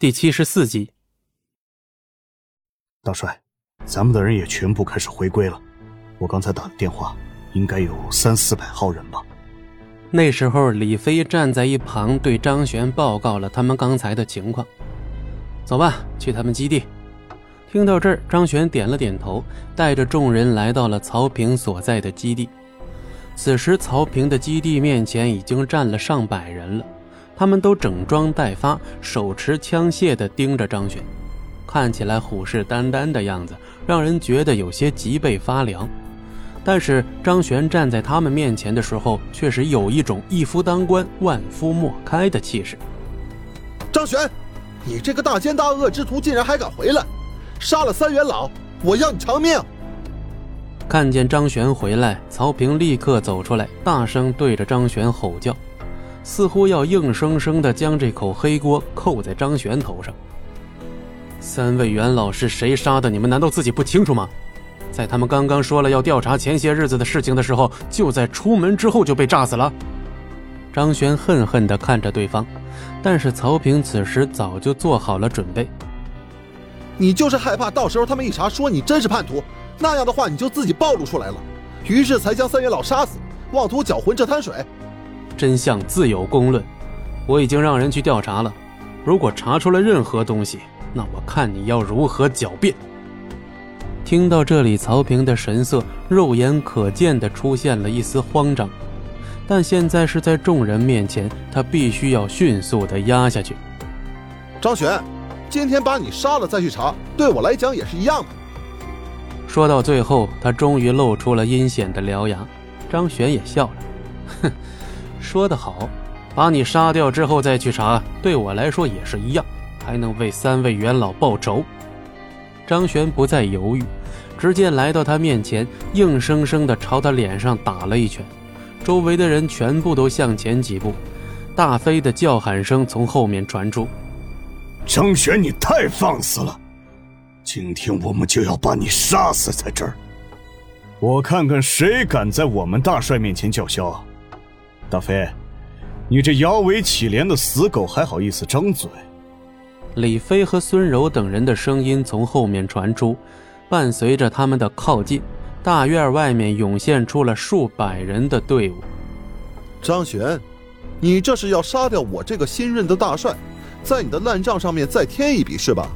第七十四集，大帅，咱们的人也全部开始回归了。我刚才打的电话，应该有三四百号人吧。那时候，李飞站在一旁，对张璇报告了他们刚才的情况。走吧，去他们基地。听到这儿，张璇点了点头，带着众人来到了曹平所在的基地。此时，曹平的基地面前已经站了上百人了。他们都整装待发，手持枪械地盯着张璇，看起来虎视眈眈的样子，让人觉得有些脊背发凉。但是张璇站在他们面前的时候，确实有一种一夫当关，万夫莫开的气势。张璇，你这个大奸大恶之徒，竟然还敢回来，杀了三元老，我要你偿命！看见张璇回来，曹平立刻走出来，大声对着张璇吼叫。似乎要硬生生的将这口黑锅扣在张璇头上。三位元老是谁杀的？你们难道自己不清楚吗？在他们刚刚说了要调查前些日子的事情的时候，就在出门之后就被炸死了。张璇恨恨地看着对方，但是曹平此时早就做好了准备。你就是害怕到时候他们一查说你真是叛徒，那样的话你就自己暴露出来了，于是才将三元老杀死，妄图搅浑这滩水。真相自有公论，我已经让人去调查了。如果查出了任何东西，那我看你要如何狡辩。听到这里，曹平的神色肉眼可见的出现了一丝慌张，但现在是在众人面前，他必须要迅速的压下去。张璇，今天把你杀了再去查，对我来讲也是一样的。说到最后，他终于露出了阴险的獠牙。张璇也笑了，哼。说得好，把你杀掉之后再去查，对我来说也是一样，还能为三位元老报仇。张璇不再犹豫，直接来到他面前，硬生生地朝他脸上打了一拳。周围的人全部都向前几步，大飞的叫喊声从后面传出：“张璇，你太放肆了！今天我们就要把你杀死在这儿，我看看谁敢在我们大帅面前叫嚣。”大飞，你这摇尾乞怜的死狗还好意思张嘴？李飞和孙柔等人的声音从后面传出，伴随着他们的靠近，大院外面涌现出了数百人的队伍。张璇，你这是要杀掉我这个新任的大帅，在你的烂账上面再添一笔是吧？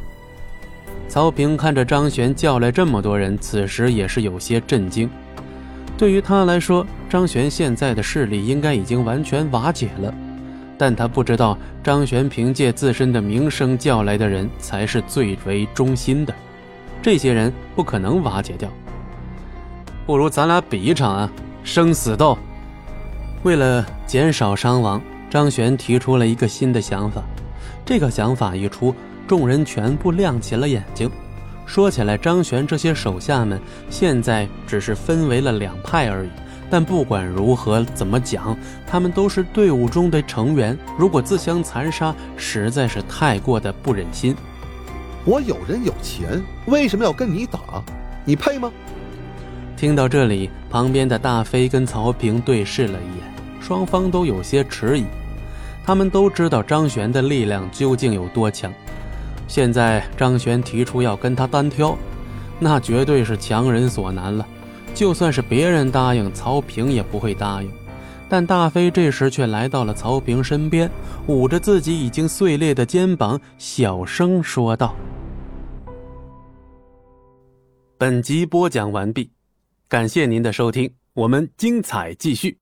曹平看着张璇叫来这么多人，此时也是有些震惊。对于他来说，张璇现在的势力应该已经完全瓦解了，但他不知道张璇凭借自身的名声叫来的人才是最为忠心的，这些人不可能瓦解掉。不如咱俩比一场啊，生死斗。为了减少伤亡，张璇提出了一个新的想法。这个想法一出，众人全部亮起了眼睛。说起来，张璇这些手下们现在只是分为了两派而已。但不管如何怎么讲，他们都是队伍中的成员。如果自相残杀，实在是太过的不忍心。我有人有钱，为什么要跟你打？你配吗？听到这里，旁边的大飞跟曹平对视了一眼，双方都有些迟疑。他们都知道张璇的力量究竟有多强。现在张璇提出要跟他单挑，那绝对是强人所难了。就算是别人答应，曹平也不会答应。但大飞这时却来到了曹平身边，捂着自己已经碎裂的肩膀，小声说道：“本集播讲完毕，感谢您的收听，我们精彩继续。”